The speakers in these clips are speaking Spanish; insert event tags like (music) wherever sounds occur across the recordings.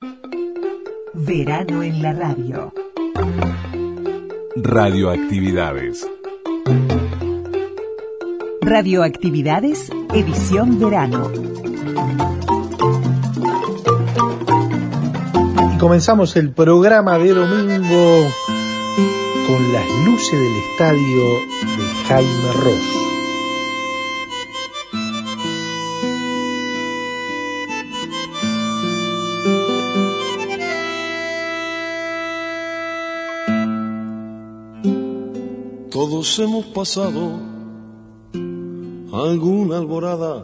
Verano en la radio. Radioactividades. Radioactividades, edición verano. Y comenzamos el programa de domingo con las luces del estadio de Jaime Ross. Hemos pasado alguna alborada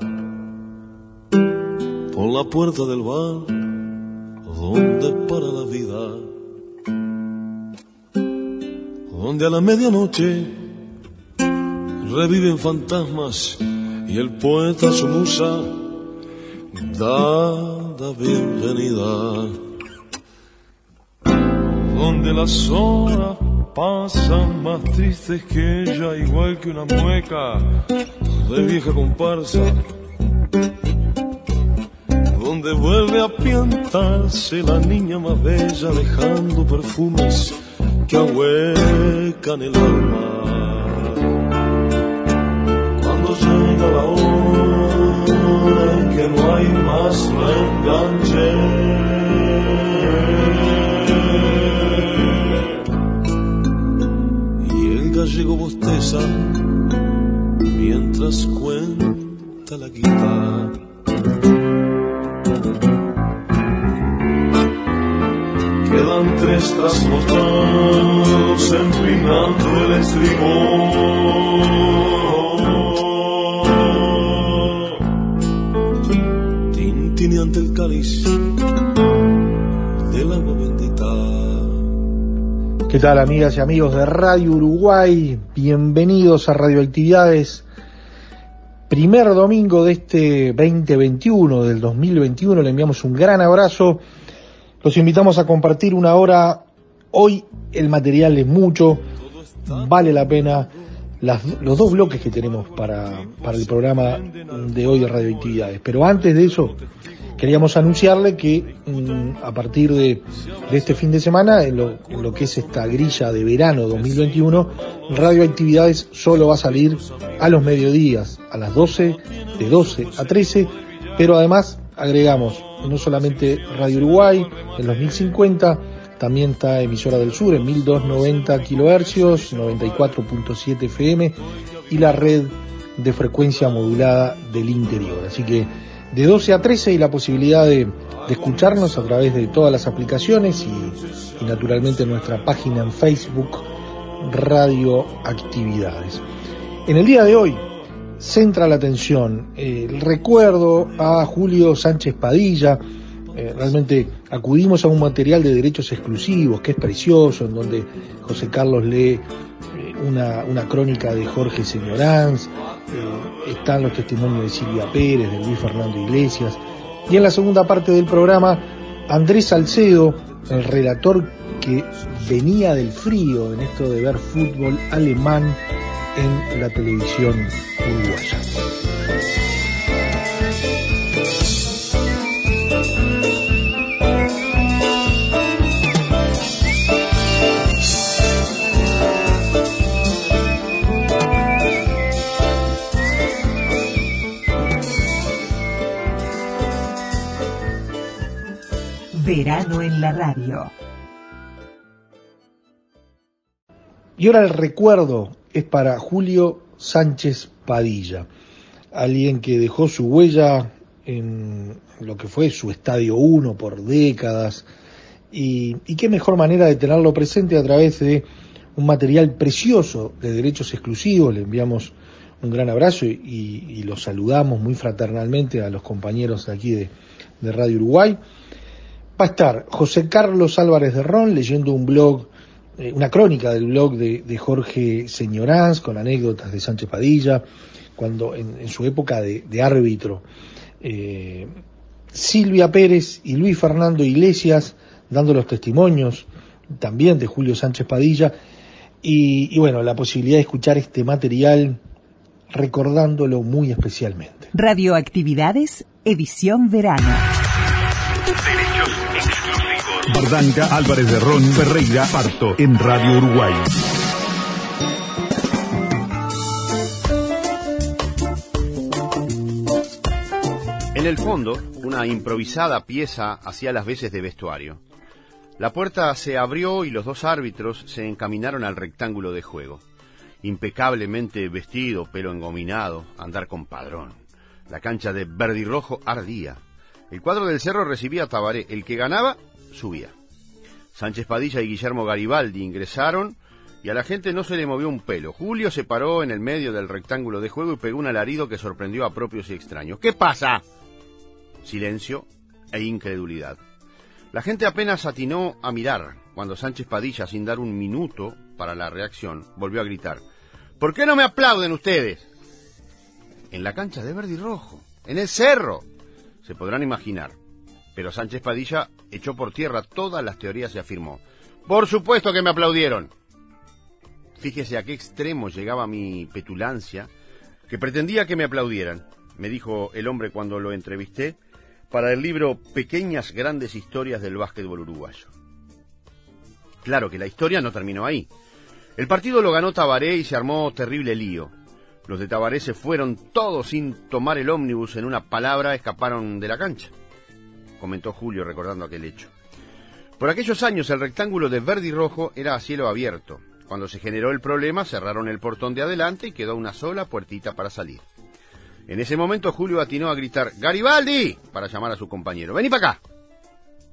por la puerta del bar donde para la vida, donde a la medianoche reviven fantasmas y el poeta su musa da la bienvenida, donde las horas pasan más tristes que ella, igual que una mueca de vieja comparsa, donde vuelve a piantarse la niña más bella, dejando perfumes que ahuecan el alma. Cuando llega la hora en que no hay más reenganche bosteza mientras cuenta la guitarra. Quedan tres trasnochados empinando el estribor. Tintineante el cáliz del agua. ¿Qué tal amigas y amigos de Radio Uruguay? Bienvenidos a Radioactividades. Primer domingo de este 2021, del 2021, le enviamos un gran abrazo. Los invitamos a compartir una hora. Hoy el material es mucho, vale la pena. Las, los dos bloques que tenemos para, para el programa de hoy de Radioactividades. Pero antes de eso, queríamos anunciarle que mm, a partir de, de, este fin de semana, en lo, en lo, que es esta grilla de verano 2021, Radioactividades solo va a salir a los mediodías, a las 12, de 12 a 13, pero además agregamos no solamente Radio Uruguay en los 1050, también está Emisora del Sur en 1290 kHz, 94.7 FM y la red de frecuencia modulada del interior. Así que de 12 a 13 y la posibilidad de, escucharnos a través de todas las aplicaciones y, y, naturalmente nuestra página en Facebook Radio Actividades. En el día de hoy centra la atención eh, el recuerdo a Julio Sánchez Padilla. Eh, realmente acudimos a un material de derechos exclusivos que es precioso, en donde José Carlos lee eh, una, una, crónica de Jorge Señoranz, están los testimonios de Silvia Pérez, de Luis Fernando Iglesias, y en la segunda parte del programa, Andrés Salcedo, el relator que venía del frío en esto de ver fútbol alemán en la televisión uruguaya. La radio. Y ahora el recuerdo es para Julio Sánchez Padilla, alguien que dejó su huella en lo que fue su Estadio 1 por décadas, y, qué mejor manera de tenerlo presente a través de un material precioso de derechos exclusivos. Le enviamos un gran abrazo y, y, saludamos muy fraternalmente a los compañeros de aquí de Radio Uruguay. Va a estar José Carlos Álvarez de Ron leyendo un blog eh, una crónica del blog de, de, Jorge Señoranz con anécdotas de Sánchez Padilla, cuando en, en su época de, de árbitro, eh, Silvia Pérez y Luis Fernando Iglesias dando los testimonios también de Julio Sánchez Padilla, y, y bueno, la posibilidad de escuchar este material recordándolo muy especialmente. Radioactividades, edición verano. Bardanca, Álvarez de Ron, Ferreira, Parto, en Radio Uruguay. En el fondo, una improvisada pieza hacía las veces de vestuario. La puerta se abrió y los dos árbitros se encaminaron al rectángulo de juego. Impecablemente vestido, pelo engominado, andar con padrón. La cancha de verde rojo ardía. El cuadro del cerro recibía a Tabaré. El que ganaba, subía. Sánchez Padilla y Guillermo Garibaldi ingresaron y a la gente no se le movió un pelo. Julio se paró en el medio del rectángulo de juego y pegó un alarido que sorprendió a propios y extraños. ¿Qué pasa? Silencio e incredulidad. La gente apenas atinó a mirar cuando Sánchez Padilla, sin dar un minuto para la reacción, volvió a gritar. ¿Por qué no me aplauden ustedes? En la cancha de verde y rojo, en el cerro. Se podrán imaginar. Pero Sánchez Padilla echó por tierra todas las teorías y afirmó. Por supuesto que me aplaudieron. Fíjese a qué extremo llegaba mi petulancia, que pretendía que me aplaudieran, me dijo el hombre cuando lo entrevisté, para el libro Pequeñas Grandes Historias del Básquetbol Uruguayo. Claro que la historia no terminó ahí. El partido lo ganó Tabaré y se armó terrible lío. Los de Tabaré se fueron todos sin tomar el ómnibus, en una palabra escaparon de la cancha, comentó Julio recordando aquel hecho. Por aquellos años el rectángulo de verde y rojo era a cielo abierto. Cuando se generó el problema cerraron el portón de adelante y quedó una sola puertita para salir. En ese momento Julio atinó a gritar ¡Garibaldi! para llamar a su compañero. ¡Vení para acá!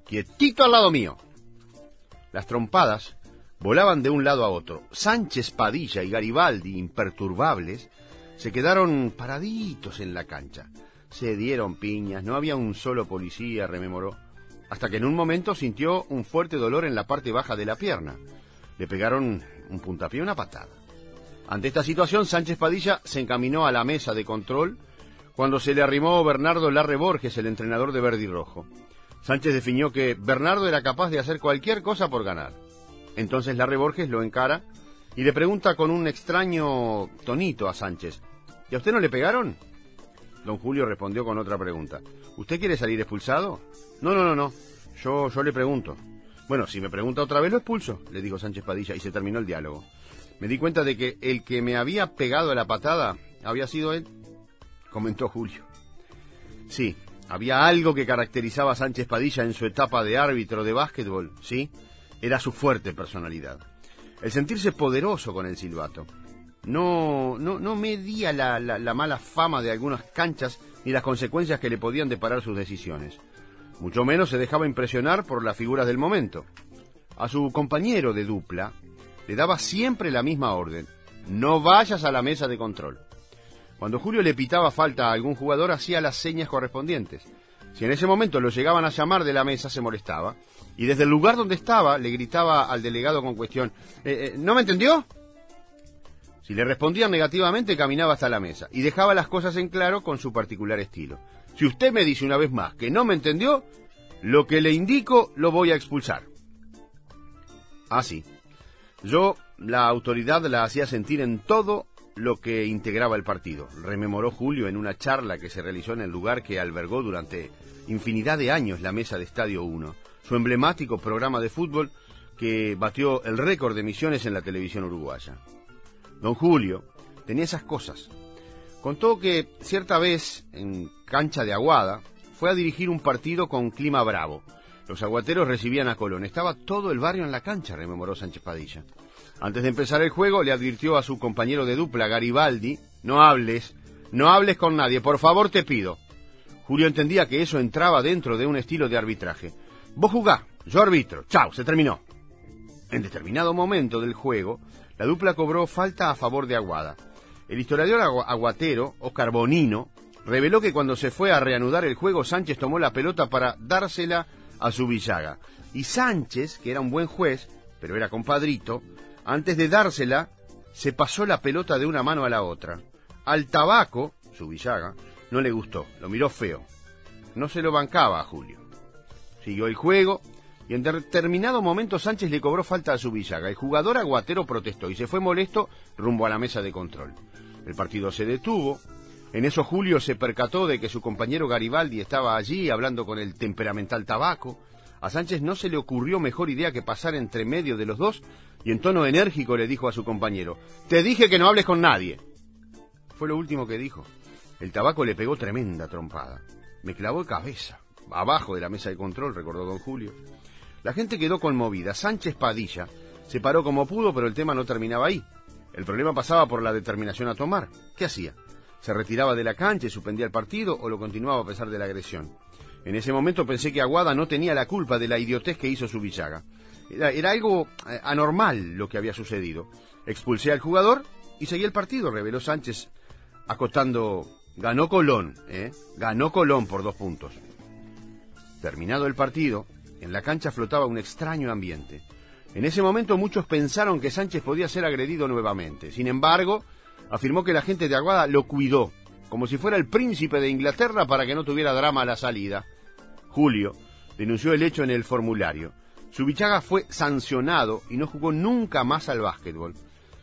¡Quietito al lado mío! Las trompadas volaban de un lado a otro. Sánchez Padilla y Garibaldi, imperturbables, se quedaron paraditos en la cancha. Se dieron piñas, no había un solo policía, rememoró, hasta que en un momento sintió un fuerte dolor en la parte baja de la pierna. Le pegaron un puntapié una patada. Ante esta situación, Sánchez Padilla se encaminó a la mesa de control cuando se le arrimó Bernardo Larre Borges, el entrenador de Verde y Rojo. Sánchez definió que Bernardo era capaz de hacer cualquier cosa por ganar. Entonces Larre Borges lo encara y le pregunta con un extraño tonito a Sánchez, ¿y a usted no le pegaron? Don Julio respondió con otra pregunta. ¿Usted quiere salir expulsado? No, no, no, no. Yo, yo le pregunto. Bueno, si me pregunta otra vez lo expulso, le dijo Sánchez Padilla y se terminó el diálogo me di cuenta de que el que me había pegado la patada había sido él, comentó Julio. Sí, había algo que caracterizaba a Sánchez Padilla en su etapa de árbitro de básquetbol, sí, era su fuerte personalidad. El sentirse poderoso con el silbato. No, no, no medía la, la mala fama de algunas canchas ni las consecuencias que le podían deparar sus decisiones. Mucho menos se dejaba impresionar por las figuras del momento. A su compañero de dupla, le daba siempre la misma orden. No vayas a la mesa de control. Cuando Julio le pitaba falta a algún jugador, hacía las señas correspondientes. Si en ese momento lo llegaban a llamar de la mesa, se molestaba. Y desde el lugar donde estaba, le gritaba al delegado con cuestión, eh, eh, ¿no me entendió? Si le respondían negativamente, caminaba hasta la mesa y dejaba las cosas en claro con su particular estilo. Si usted me dice una vez más que no me entendió, lo que le indico lo voy a expulsar. Así. Ah, yo la autoridad la hacía sentir en todo lo que integraba el partido. Rememoró Julio en una charla que se realizó en el lugar que albergó durante infinidad de años la mesa de Estadio 1, su emblemático programa de fútbol que batió el récord de emisiones en la televisión uruguaya. Don Julio tenía esas cosas. Contó que cierta vez, en cancha de Aguada, fue a dirigir un partido con clima bravo, los aguateros recibían a Colón. Estaba todo el barrio en la cancha, rememoró Sánchez Padilla. Antes de empezar el juego, le advirtió a su compañero de dupla, Garibaldi, no hables, no hables con nadie, por favor te pido. Julio entendía que eso entraba dentro de un estilo de arbitraje. Vos jugá, yo arbitro, chao, se terminó. En determinado momento del juego, la dupla cobró falta a favor de Aguada. El historiador aguatero, Oscar Bonino, reveló que cuando se fue a reanudar el juego, Sánchez tomó la pelota para dársela a su Villaga. Y Sánchez, que era un buen juez, pero era compadrito, antes de dársela, se pasó la pelota de una mano a la otra. Al tabaco, su Villaga, no le gustó, lo miró feo. No se lo bancaba a Julio. Siguió el juego y en determinado momento Sánchez le cobró falta a su Villaga. El jugador aguatero protestó y se fue molesto rumbo a la mesa de control. El partido se detuvo, en eso Julio se percató de que su compañero Garibaldi estaba allí hablando con el temperamental tabaco. A Sánchez no se le ocurrió mejor idea que pasar entre medio de los dos y en tono enérgico le dijo a su compañero, Te dije que no hables con nadie. Fue lo último que dijo. El tabaco le pegó tremenda trompada. Me clavó cabeza, abajo de la mesa de control, recordó don Julio. La gente quedó conmovida. Sánchez Padilla se paró como pudo, pero el tema no terminaba ahí. El problema pasaba por la determinación a tomar. ¿Qué hacía? ¿Se retiraba de la cancha y suspendía el partido o lo continuaba a pesar de la agresión? En ese momento pensé que Aguada no tenía la culpa de la idiotez que hizo su Villaga. Era, algo eh, anormal lo que había sucedido. Expulsé al jugador y seguí el partido, reveló Sánchez, acotando, ganó Colón, ¿eh? ganó Colón por dos puntos. Terminado el partido, en la cancha flotaba un extraño ambiente. En ese momento muchos pensaron que Sánchez podía ser agredido nuevamente. Sin embargo, afirmó que la gente de Aguada lo cuidó, como si fuera el príncipe de Inglaterra para que no tuviera drama a la salida. Julio denunció el hecho en el formulario. Subichaga fue sancionado y no jugó nunca más al básquetbol.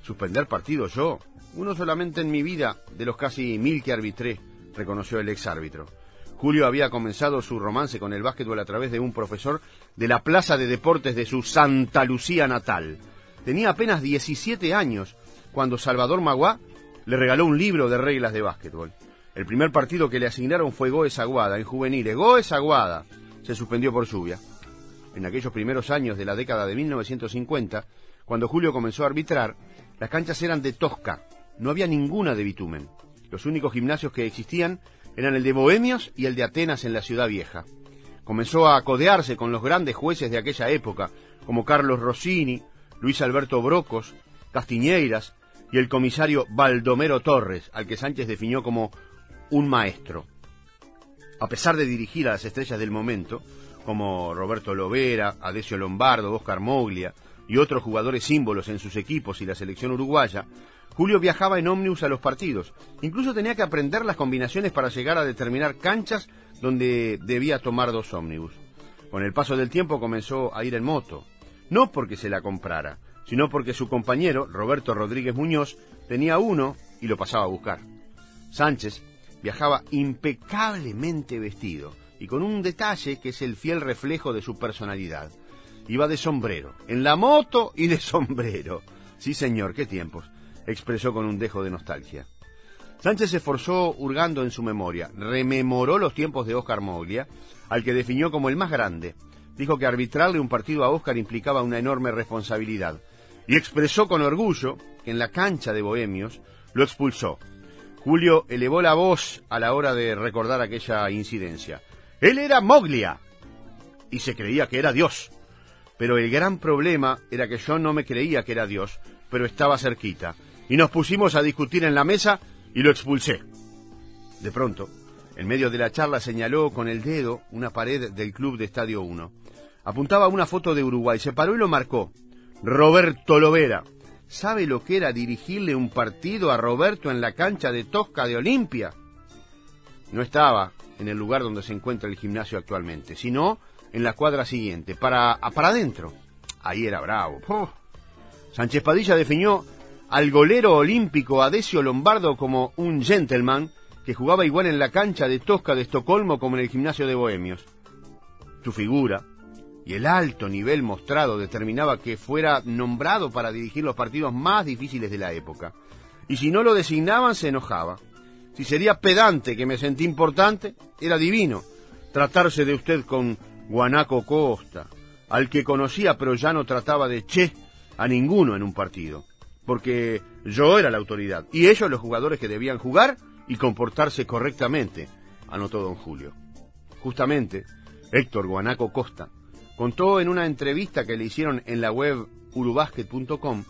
Suspender partido yo, uno solamente en mi vida de los casi mil que arbitré, reconoció el ex árbitro. Julio había comenzado su romance con el básquetbol a través de un profesor de la Plaza de Deportes de su Santa Lucía natal. Tenía apenas 17 años cuando Salvador Magua le regaló un libro de reglas de básquetbol. El primer partido que le asignaron fue Goes Aguada, en juveniles. Goes Aguada. Se suspendió por lluvia. En aquellos primeros años de la década de 1950, cuando Julio comenzó a arbitrar, las canchas eran de tosca, no había ninguna de bitumen. Los únicos gimnasios que existían eran el de Bohemios y el de Atenas en la ciudad vieja. Comenzó a codearse con los grandes jueces de aquella época, como Carlos Rossini, Luis Alberto Brocos, Castiñeiras y el comisario Baldomero Torres, al que Sánchez definió como un maestro. A pesar de dirigir a las estrellas del momento, como Roberto Lovera, Adesio Lombardo, Oscar Moglia y otros jugadores símbolos en sus equipos y la selección uruguaya, Julio viajaba en ómnibus a los partidos. Incluso tenía que aprender las combinaciones para llegar a determinar canchas donde debía tomar dos ómnibus. Con el paso del tiempo comenzó a ir en moto, no porque se la comprara, sino porque su compañero, Roberto Rodríguez Muñoz, tenía uno y lo pasaba a buscar. Sánchez viajaba impecablemente vestido y con un detalle que es el fiel reflejo de su personalidad. Iba de sombrero, en la moto y de sombrero. Sí, señor, qué tiempos, expresó con un dejo de nostalgia. Sánchez se esforzó hurgando en su memoria, rememoró los tiempos de Oscar Moglia, al que definió como el más grande. Dijo que arbitrarle un partido a Oscar implicaba una enorme responsabilidad, y expresó con orgullo que en la cancha de Bohemios lo expulsó. Julio elevó la voz a la hora de recordar aquella incidencia. Él era Moglia y se creía que era Dios. Pero el gran problema era que yo no me creía que era Dios, pero estaba cerquita. Y nos pusimos a discutir en la mesa y lo expulsé. De pronto, en medio de la charla señaló con el dedo una pared del club de Estadio 1. Apuntaba una foto de Uruguay, se paró y lo marcó. Roberto Lovera. ¿Sabe lo que era dirigirle un partido a Roberto en la cancha de Tosca de Olimpia? No estaba en el lugar donde se encuentra el gimnasio actualmente, sino en la cuadra siguiente, para, para adentro. Ahí era bravo. Sánchez Padilla definió al golero olímpico Adesio Lombardo como un gentleman que jugaba igual en la cancha de Tosca de Estocolmo como en el gimnasio de Bohemios. Su figura, y el alto nivel mostrado determinaba que fuera nombrado para dirigir los partidos más difíciles de la época. Y si no lo designaban, se enojaba. Si sería pedante, que me sentí importante, era divino tratarse de usted con Guanaco Costa, al que conocía pero ya no trataba de che a ninguno en un partido, porque yo era la autoridad y ellos los jugadores que debían jugar y comportarse correctamente, anotó don Julio. Justamente, Héctor Guanaco Costa contó en una entrevista que le hicieron en la web urubasket.com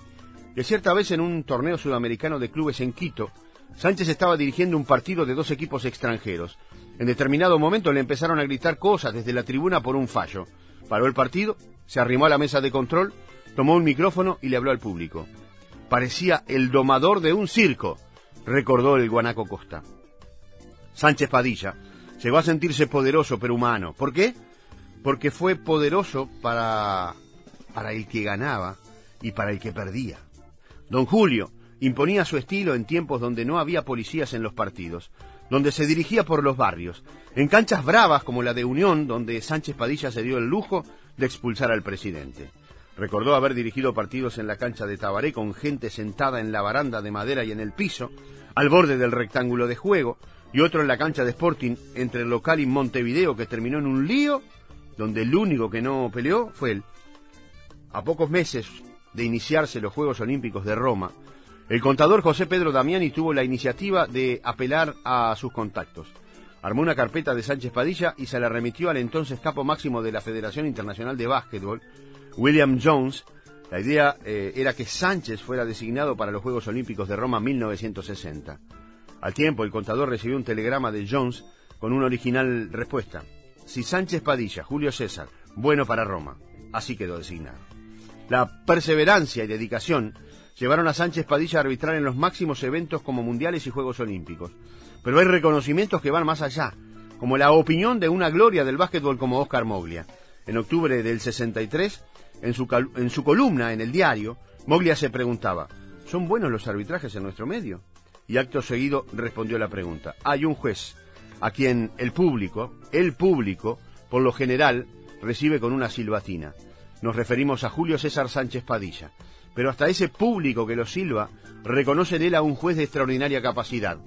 que cierta vez en un torneo sudamericano de clubes en Quito, Sánchez estaba dirigiendo un partido de dos equipos extranjeros. En determinado momento le empezaron a gritar cosas desde la tribuna por un fallo. Paró el partido, se arrimó a la mesa de control, tomó un micrófono y le habló al público. Parecía el domador de un circo, recordó el guanaco Costa. Sánchez Padilla llegó a sentirse poderoso pero humano. ¿Por qué? porque fue poderoso para, para el que ganaba y para el que perdía. Don Julio imponía su estilo en tiempos donde no había policías en los partidos. donde se dirigía por los barrios, en canchas bravas como la de Unión, donde Sánchez Padilla se dio el lujo de expulsar al presidente. Recordó haber dirigido partidos en la cancha de Tabaré con gente sentada en la baranda de madera y en el piso, al borde del rectángulo de juego, y otro en la cancha de Sporting entre el local y Montevideo que terminó en un lío donde el único que no peleó fue él. A pocos meses de iniciarse los Juegos Olímpicos de Roma, el contador José Pedro Damiani tuvo la iniciativa de apelar a sus contactos. Armó una carpeta de Sánchez Padilla y se la remitió al entonces capo máximo de la Federación Internacional de Básquetbol, William Jones. La idea eh, era que Sánchez fuera designado para los Juegos Olímpicos de Roma 1960. Al tiempo, el contador recibió un telegrama de Jones con una original respuesta. Si Sánchez Padilla, Julio César, bueno para Roma. Así quedó designado. La perseverancia y dedicación llevaron a Sánchez Padilla a arbitrar en los máximos eventos como mundiales y Juegos Olímpicos. Pero hay reconocimientos que van más allá, como la opinión de una gloria del básquetbol como Oscar Moglia. En octubre del 63, en su, columna en el diario, Moglia se preguntaba, ¿son buenos los arbitrajes en nuestro medio? Y acto seguido respondió la pregunta. Hay un juez a quien el público, el público, por lo general, recibe con una silbatina. Nos referimos a Julio César Sánchez Padilla. Pero hasta ese público que lo silba reconoce en él a un juez de extraordinaria capacidad.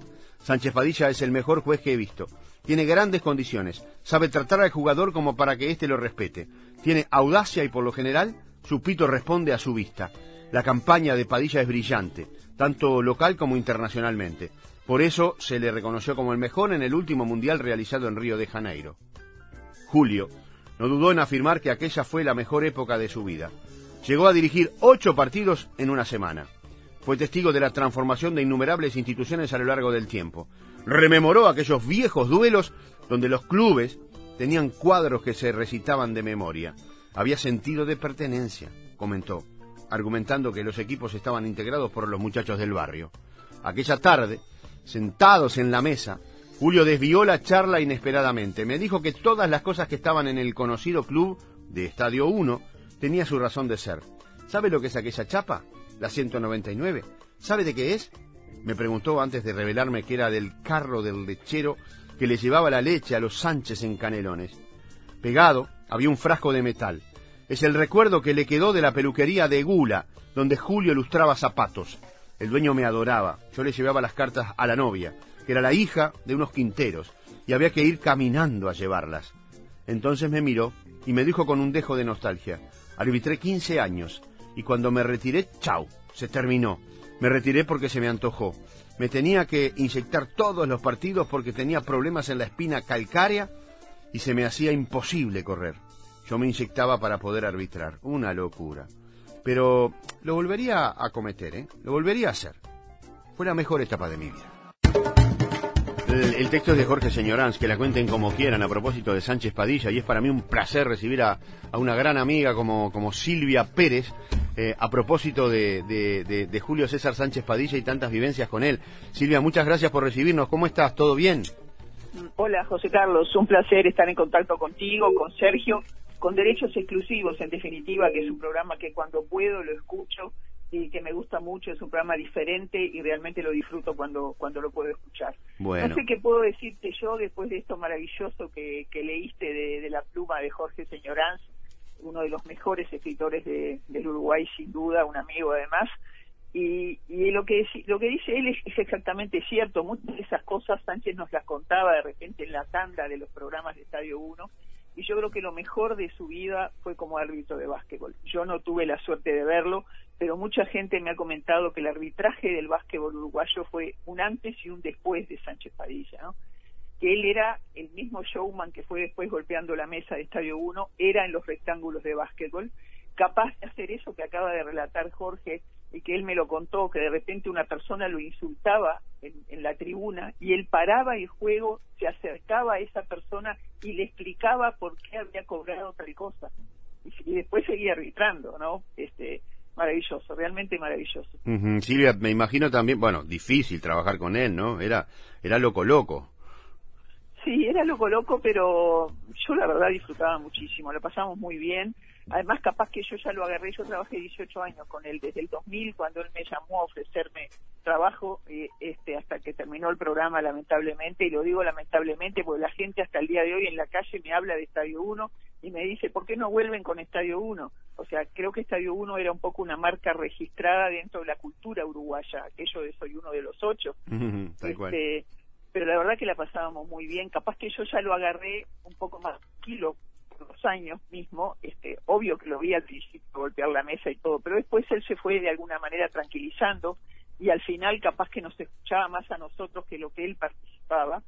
Sánchez Padilla es el mejor juez que he visto. Tiene grandes condiciones, sabe tratar al jugador como para que éste lo respete. Tiene audacia y por lo general su pito responde a su vista. La campaña de Padilla es brillante, tanto local como internacionalmente. Por eso se le reconoció como el mejor en el último mundial realizado en Río de Janeiro. Julio no dudó en afirmar que aquella fue la mejor época de su vida. Llegó a dirigir ocho partidos en una semana. Fue testigo de la transformación de innumerables instituciones a lo largo del tiempo. Rememoró aquellos viejos duelos donde los clubes tenían cuadros que se recitaban de memoria. Había sentido de pertenencia, comentó, argumentando que los equipos estaban integrados por los muchachos del barrio. Aquella tarde, Sentados en la mesa, Julio desvió la charla inesperadamente. Me dijo que todas las cosas que estaban en el conocido club de Estadio 1 tenía su razón de ser. ¿Sabe lo que es aquella chapa? La 199. ¿Sabe de qué es? Me preguntó antes de revelarme que era del carro del lechero que le llevaba la leche a los Sánchez en Canelones. Pegado había un frasco de metal. Es el recuerdo que le quedó de la peluquería de Gula, donde Julio lustraba zapatos. El dueño me adoraba. Yo le llevaba las cartas a la novia, que era la hija de unos quinteros, y había que ir caminando a llevarlas. Entonces me miró y me dijo con un dejo de nostalgia, arbitré 15 años, y cuando me retiré, chau, se terminó. Me retiré porque se me antojó. Me tenía que inyectar todos los partidos porque tenía problemas en la espina calcárea y se me hacía imposible correr. Yo me inyectaba para poder arbitrar. Una locura. Pero lo volvería a cometer, ¿eh? Lo volvería a hacer. Fue la mejor etapa de mi vida. El, texto es de Jorge Señoranz, que la cuenten como quieran a propósito de Sánchez Padilla, y es para mí un placer recibir a, una gran amiga como, como Silvia Pérez, eh, a propósito de, de, Julio César Sánchez Padilla y tantas vivencias con él. Silvia, muchas gracias por recibirnos. ¿Cómo estás? ¿Todo bien? Hola, José Carlos. Un placer estar en contacto contigo, con Sergio con derechos exclusivos, en definitiva, que es un programa que cuando puedo lo escucho y que me gusta mucho, es un programa diferente y realmente lo disfruto cuando, cuando lo puedo escuchar. No sé qué puedo decirte yo después de esto maravilloso que, leíste de, la pluma de Jorge Señoranz, uno de los mejores escritores de, del Uruguay, sin duda, un amigo además. Y, y lo que lo que dice él es, es, exactamente cierto. Muchas de esas cosas Sánchez nos las contaba de repente en la tanda de los programas de Estadio 1 y yo creo que lo mejor de su vida fue como árbitro de básquetbol. Yo no tuve la suerte de verlo, pero mucha gente me ha comentado que el arbitraje del básquetbol uruguayo fue un antes y un después de Sánchez Padilla, ¿no? Que él era el mismo showman que fue después golpeando la mesa de Estadio 1, era en los rectángulos de básquetbol, capaz de hacer eso que acaba de relatar Jorge y que él me lo contó, que de repente una persona lo insultaba en, la tribuna y él paraba el juego, se acercaba a esa persona y le explicaba por qué había cobrado tal cosa. Y, después seguía arbitrando, ¿no? Este, maravilloso, realmente maravilloso. Silvia, me imagino también, bueno, difícil trabajar con él, ¿no? Era, era loco loco. Sí, era loco loco, pero yo la verdad disfrutaba muchísimo, lo pasamos muy bien. Además, capaz que yo ya lo agarré, yo trabajé 18 años con él, desde el 2000, cuando él me llamó a ofrecerme trabajo eh, este hasta que terminó el programa lamentablemente y lo digo lamentablemente porque la gente hasta el día de hoy en la calle me habla de Estadio 1 y me dice ¿por qué no vuelven con Estadio 1? O sea, creo que Estadio 1 era un poco una marca registrada dentro de la cultura uruguaya, aquello de soy uno de los ocho. (laughs) este, pero la verdad que la pasábamos muy bien, capaz que yo ya lo agarré un poco más tranquilo por los años mismo, este, obvio que lo vi al principio golpear la mesa y todo, pero después él se fue de alguna manera tranquilizando y al final capaz que nos escuchaba más a nosotros que lo que él participaba,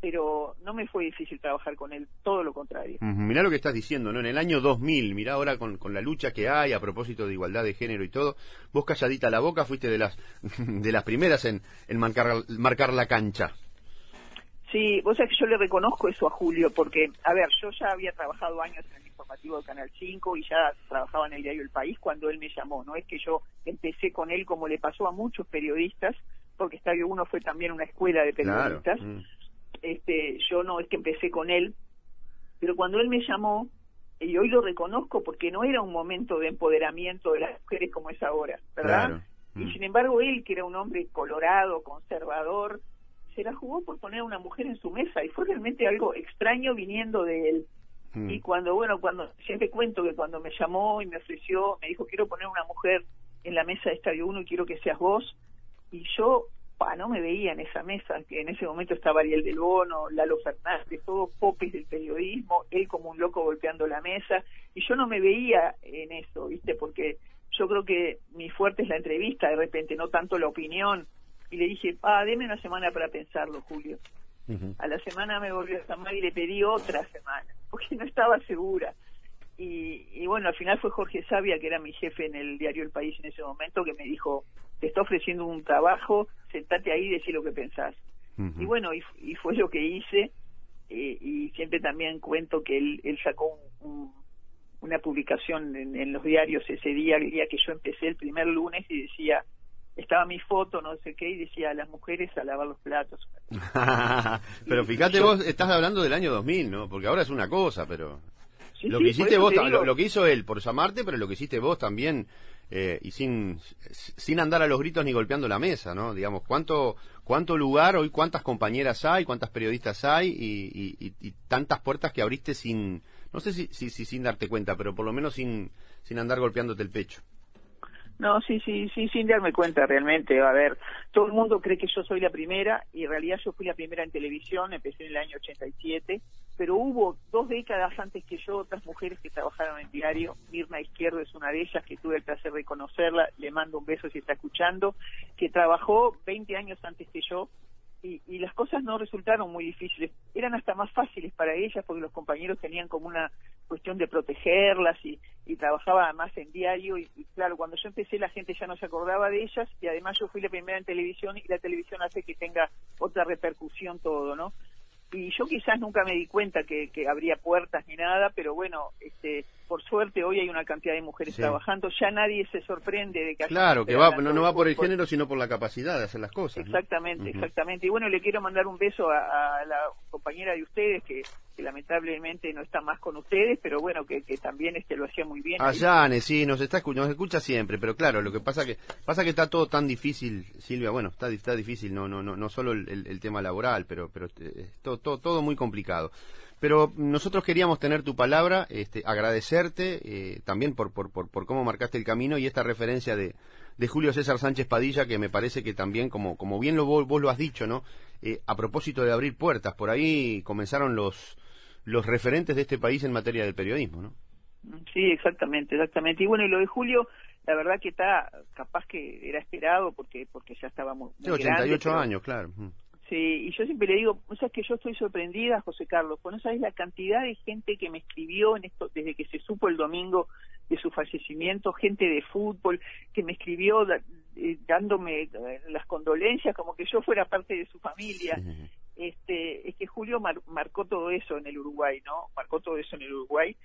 pero no me fue difícil trabajar con él, todo lo contrario. Mirá lo que estás diciendo, ¿no? En el año 2000, mirá ahora con, con, la lucha que hay a propósito de igualdad de género y todo, vos calladita la boca fuiste de las (laughs) de las primeras en, en marcar la cancha. Sí, vos sabés que yo le reconozco eso a Julio, porque, a ver, yo ya había trabajado años en el informativo de Canal 5 y ya trabajaba en el diario El País cuando él me llamó. No es que yo empecé con él como le pasó a muchos periodistas, porque Estadio 1 fue también una escuela de periodistas. Mm. Este, yo no es que empecé con él, pero cuando él me llamó, y hoy lo reconozco porque no era un momento de empoderamiento de las mujeres como es ahora, ¿verdad? Y mm. sin embargo él, que era un hombre colorado, conservador, se la jugó por poner a una mujer en su mesa y fue realmente algo extraño viniendo de él. Mm. Y cuando, bueno, cuando siempre cuento que cuando me llamó y me ofreció, me dijo, quiero poner una mujer en la mesa de Estadio 1 y quiero que seas vos. Y yo, pa, no me veía en esa mesa, que en ese momento estaba Ariel del Bono, Lalo Fernández, todos popis del periodismo, él como un loco golpeando la mesa. Y yo no me veía en eso, ¿viste? Porque yo creo que mi fuerte es la entrevista, de repente, no tanto la opinión y le dije, ah, deme una semana para pensarlo, Julio. A la semana me volvió a llamar y le pedí otra semana, (laughs) porque no estaba segura. Y, bueno, al final fue Jorge Sabia, que era mi jefe en el diario El País en ese momento, que me dijo, te está ofreciendo un trabajo, sentate ahí y decí lo que pensás. Y bueno, y, fue lo que hice, eh, y siempre también cuento que él, él sacó una publicación en, en, los diarios ese día, el día que yo empecé el primer lunes, y decía, estaba mi foto, no sé qué, y decía a las mujeres a lavar los platos. (laughs) pero fíjate vos, estás hablando del año 2000, ¿no? Porque ahora es una cosa, pero... lo que hiciste vos, lo, que hizo él por llamarte, pero lo que hiciste vos también, eh, y sin, sin andar a los gritos ni golpeando la mesa, ¿no? Digamos, ¿cuánto, cuánto lugar hoy, cuántas compañeras hay, cuántas periodistas hay y, y, tantas puertas que abriste sin, no sé si, si, si, sin darte cuenta, pero por lo menos sin, sin andar golpeándote el pecho. No, sí, sí, sí, sin darme cuenta realmente. A ver, todo el mundo cree que yo soy la primera y en realidad yo fui la primera en televisión, empecé en el año 87, pero hubo dos décadas antes que yo otras mujeres que trabajaron en diario. Mirna Izquierdo es una de ellas que tuve el placer de conocerla, le mando un beso si está escuchando, que trabajó 20 años antes que yo y, las cosas no resultaron muy difíciles, eran hasta más fáciles para ellas porque los compañeros tenían como una cuestión de protegerlas y, y trabajaba más en diario y, claro, cuando yo empecé la gente ya no se acordaba de ellas y además yo fui la primera en televisión y la televisión hace que tenga otra repercusión todo, ¿no? Y yo quizás nunca me di cuenta que, que habría puertas ni nada, pero bueno, este por suerte hoy hay una cantidad de mujeres trabajando, ya nadie se sorprende de que... Claro, que va, no, va por el género, sino por la capacidad de hacer las cosas. Exactamente, exactamente. Y bueno, le quiero mandar un beso a, la compañera de ustedes, que, lamentablemente no está más con ustedes, pero bueno, que, también este lo hacía muy bien. A Yane, sí, nos, está, nos escucha siempre, pero claro, lo que pasa que pasa que está todo tan difícil, Silvia, bueno, está, está difícil, no no no no solo el, tema laboral, pero, pero eh, todo, todo, todo muy complicado. Pero nosotros queríamos tener tu palabra, este, agradecerte eh, también por, por, por, cómo marcaste el camino y esta referencia de, de, Julio César Sánchez Padilla, que me parece que también, como, como bien lo, vos, lo has dicho, ¿no? Eh, a propósito de abrir puertas, por ahí comenzaron los, los referentes de este país en materia del periodismo, ¿no? Sí, exactamente, exactamente. Y bueno, y lo de Julio, la verdad que está, capaz que era esperado porque porque ya estábamos muy, 88 años, claro. Sí, y yo siempre le digo, o sea, que yo estoy sorprendida, José Carlos, pues no sabes la cantidad de gente que me escribió en esto desde que se supo el domingo de su fallecimiento, gente de fútbol que me escribió eh, dándome eh, las condolencias como que yo fuera parte de su familia. Este, es que Julio marcó todo eso en el Uruguay, ¿no? Marcó todo eso en el Uruguay.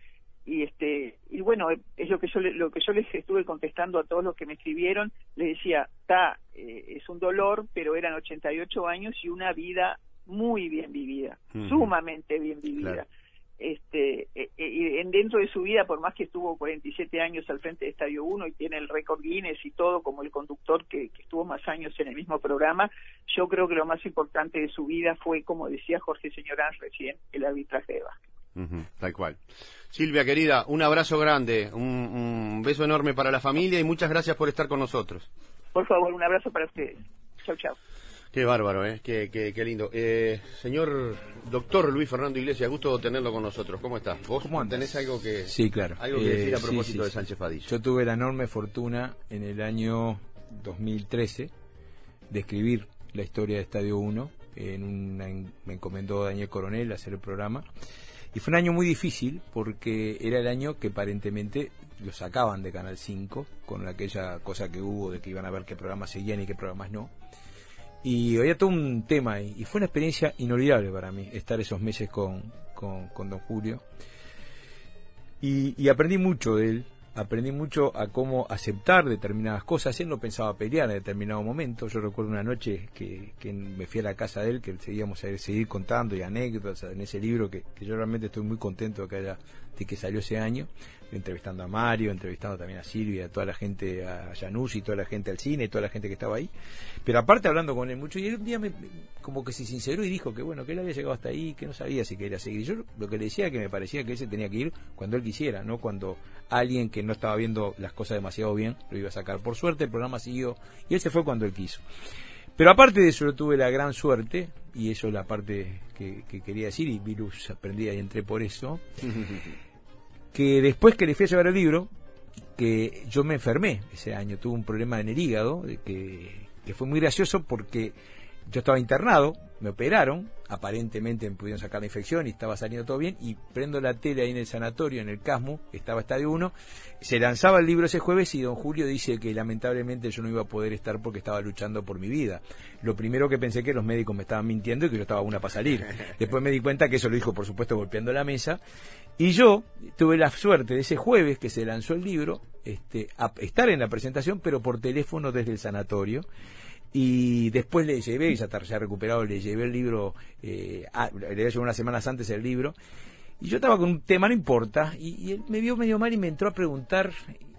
Y este y bueno es lo que yo lo que yo les estuve contestando a todos los que me escribieron. Les decía está eh, es un dolor pero eran 88 años y una vida muy bien vivida sumamente bien vivida este, eh, eh, dentro de su vida, por más que estuvo 47 años al frente de Estadio 1 y tiene el récord Guinness y todo como el conductor que, estuvo más años en el mismo programa, yo creo que lo más importante de su vida fue, como decía Jorge Señorán recién, el arbitraje de básquet. tal cual. Silvia, querida, un abrazo grande, un, beso enorme para la familia y muchas gracias por estar con nosotros. Por favor, un abrazo para ustedes. Chau, chau. Qué bárbaro, ¿eh? Qué, qué, lindo. Eh, señor doctor Luis Fernando Iglesias, gusto tenerlo con nosotros. ¿Cómo está? ¿Vos ¿Cómo tenés algo que, sí, claro. algo que decir a eh, propósito de Sánchez Padilla? Yo tuve la enorme fortuna en el año 2013 de escribir la historia de Estadio 1. En me encomendó Daniel Coronel hacer el programa. Y fue un año muy difícil porque era el año que aparentemente lo sacaban de Canal 5 con aquella cosa que hubo de que iban a ver qué programas seguían y qué programas no y había todo un tema ahí. Y fue una experiencia inolvidable para mí estar esos meses con, con, don Julio. Y, aprendí mucho de él, aprendí mucho a cómo aceptar determinadas cosas. Él no pensaba pelear en determinado momento. Yo recuerdo una noche que, que me fui a la casa de él, que seguíamos a seguir contando y anécdotas en ese libro, que, que yo realmente estoy muy contento de que, haya, de que salió ese año entrevistando a Mario, entrevistando también a Silvia, a toda la gente, a y toda la gente al cine, toda la gente que estaba ahí. Pero aparte hablando con él mucho, y él un día me, como que se sinceró y dijo que bueno, que él había llegado hasta ahí, que no sabía si quería seguir. Yo lo que le decía que me parecía que él se tenía que ir cuando él quisiera, no cuando alguien que no estaba viendo las cosas demasiado bien lo iba a sacar. Por suerte el programa siguió y él se fue cuando él quiso. Pero aparte de eso, yo tuve la gran suerte, y eso es la parte que, que quería decir, y Virus aprendí y entré por eso, (laughs) que después que le fui a llevar el libro, que yo me enfermé ese año, tuve un problema en el hígado, que, que fue muy gracioso porque yo estaba internado, me operaron, aparentemente me pudieron sacar la infección y estaba saliendo todo bien, y prendo la tele ahí en el sanatorio, en el Casmo, estaba Estadio 1, se lanzaba el libro ese jueves y don Julio dice que lamentablemente yo no iba a poder estar porque estaba luchando por mi vida. Lo primero que pensé que los médicos me estaban mintiendo y que yo estaba una para salir. (laughs) Después me di cuenta que eso lo dijo, por supuesto, golpeando la mesa, y yo tuve la suerte de ese jueves que se lanzó el libro, este, a estar en la presentación, pero por teléfono desde el sanatorio y después le llevé, y ya se ha recuperado, le llevé el libro, eh, le había llevado unas semanas antes el libro, y yo estaba con un tema, no importa, y, él me vio medio mal y me entró a preguntar,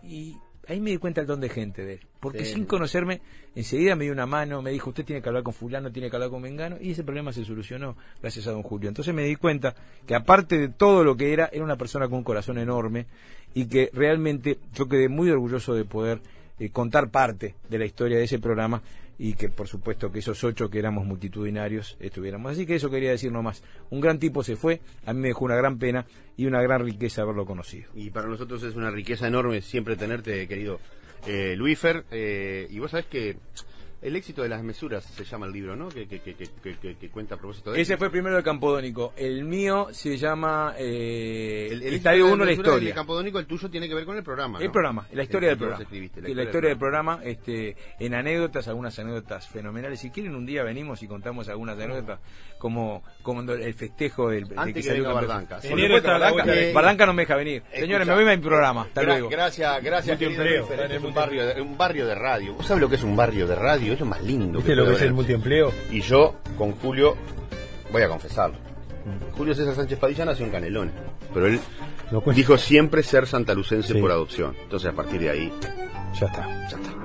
y ahí me di cuenta el don de gente de él, porque sin conocerme, enseguida me dio una mano, me dijo, usted tiene que hablar con fulano, tiene que hablar con Mengano, y ese problema se solucionó gracias a don Julio. Entonces me di cuenta que aparte de todo lo que era, era una persona con un corazón enorme, y que realmente yo quedé muy orgulloso de poder eh, contar parte de la historia de ese programa y que por supuesto que esos ocho que éramos multitudinarios estuviéramos. Así que eso quería decir nomás. Un gran tipo se fue, a mí me dejó una gran pena y una gran riqueza haberlo conocido. Y para nosotros es una riqueza enorme siempre tenerte, querido eh. Eh, y vos sabés que el éxito de las mesuras se llama el libro, ¿no? Que, cuenta a propósito de Ese fue primero de Campodónico. El mío se llama eh, El, Estadio 1, la historia. El Campodónico, el tuyo tiene que ver con el programa. El programa, la historia del programa. la, historia, del programa, este, en anécdotas, algunas anécdotas fenomenales. Si quieren, un día venimos y contamos algunas anécdotas, como, como el festejo del. Antes de que, venga Bardanca. Bardanca, no me deja venir. Señores, me voy a mi programa. Hasta luego. Gracias, gracias. Es un barrio, un barrio de radio. ¿Vos sabés lo que es un barrio de radio? Es lo más lindo. ¿Viste lo que es el multiempleo? Y yo, con Julio, voy a confesarlo. Julio César Sánchez Padilla nació en Canelones, pero él dijo siempre ser santalucense por adopción. Entonces, a partir de ahí, ya está. Ya está.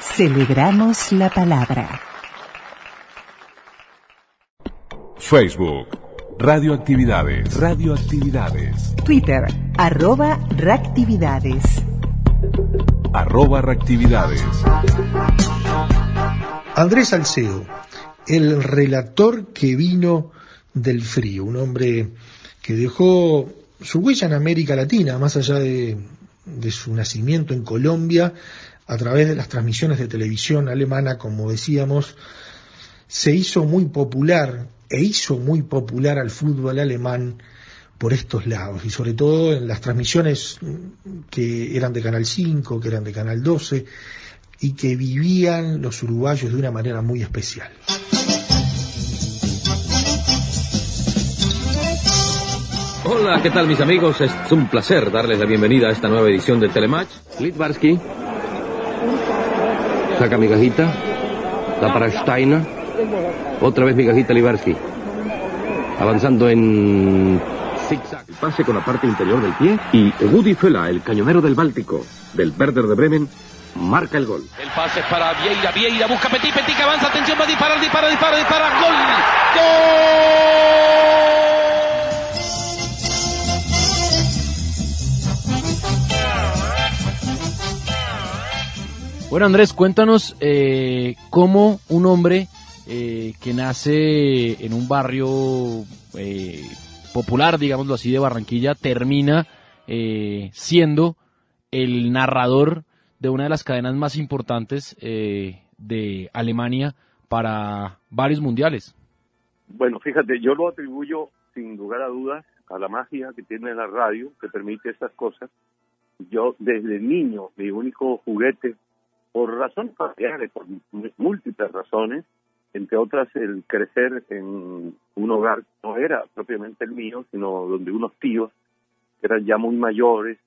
Celebramos la palabra. Facebook, Radioactividades. Radioactividades. Twitter, arroba reactividades. Arroba reactividades. Andrés Salcedo, el relator que vino del frío, un hombre que dejó su huella en América Latina, más allá de, de su nacimiento en Colombia, a través de las transmisiones de televisión alemana, como decíamos, se hizo muy popular e hizo muy popular al fútbol alemán por estos lados y sobre todo en las transmisiones que eran de Canal 5, que eran de Canal 12 y que vivían los uruguayos de una manera muy especial. Hola, ¿qué tal mis amigos? Es un placer darles la bienvenida a esta nueva edición de Telematch. Litvarsky. Saca migajita. Da para Steiner. Otra vez migajita Litvarsky. Avanzando en zigzag. Pase con la parte interior del pie. Y Woody Fela, el cañonero del Báltico, del Werder de Bremen, marca el gol. El pase para Vieira, Vieira busca Petit, Petit que avanza, atención, va a disparar, dispara, dispara, dispara, gol, gol. Bueno, Andrés, cuéntanos eh, cómo un hombre eh, que nace en un barrio eh, popular, digámoslo así, de Barranquilla, termina eh, siendo el narrador de una de las cadenas más importantes eh, de Alemania para varios mundiales. Bueno, fíjate, yo lo atribuyo sin lugar a dudas a la magia que tiene la radio, que permite estas cosas. Yo desde niño, mi único juguete, por razones familiares, por múltiples razones, entre otras el crecer en un hogar no era propiamente el mío, sino donde unos tíos que eran ya muy mayores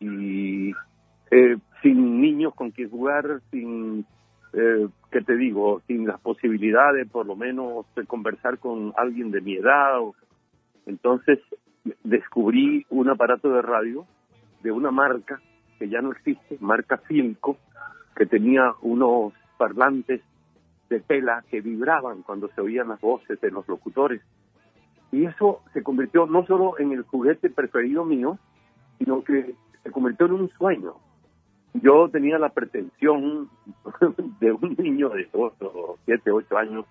y eh, sin niños con quien jugar, sin, eh, ¿qué te digo? Sin las posibilidades, por lo menos, de conversar con alguien de mi edad. Entonces descubrí un aparato de radio de una marca que ya no existe, marca Filco, que tenía unos parlantes de tela que vibraban cuando se oían las voces de los locutores. Y eso se convirtió no solo en el juguete preferido mío, sino que se convirtió en un sueño. Yo tenía la pretensión (laughs) de un niño de 7, 8 años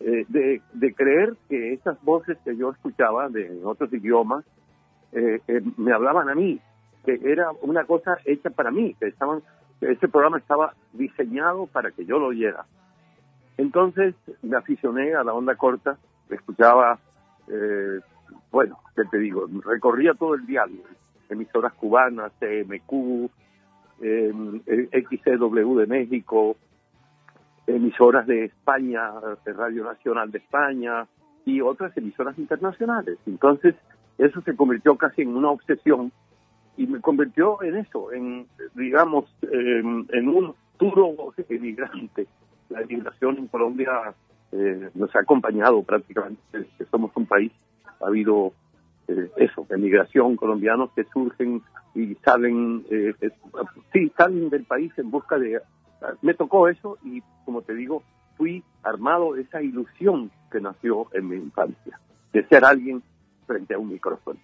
eh, de, de, creer que esas voces que yo escuchaba de otros idiomas eh, eh, me hablaban a mí, que era una cosa hecha para mí, que estaban, ese programa estaba diseñado para que yo lo oyera. Entonces me aficioné a la onda corta, escuchaba, eh, bueno, ¿qué te digo? Recorría todo el diario, emisoras cubanas, CMQ, eh, XCW de México, emisoras de España, de Radio Nacional de España y otras emisoras internacionales. Entonces eso se convirtió casi en una obsesión y me convirtió en eso, en, digamos, en, en un duro emigrante la emigración en Colombia eh, nos ha acompañado prácticamente, somos un país, ha habido eh, eso, emigración colombianos que surgen y salen, eh, sí, salen del país en busca de... Me tocó eso y, como te digo, fui armado de esa ilusión que nació en mi infancia, de ser alguien frente a un micrófono.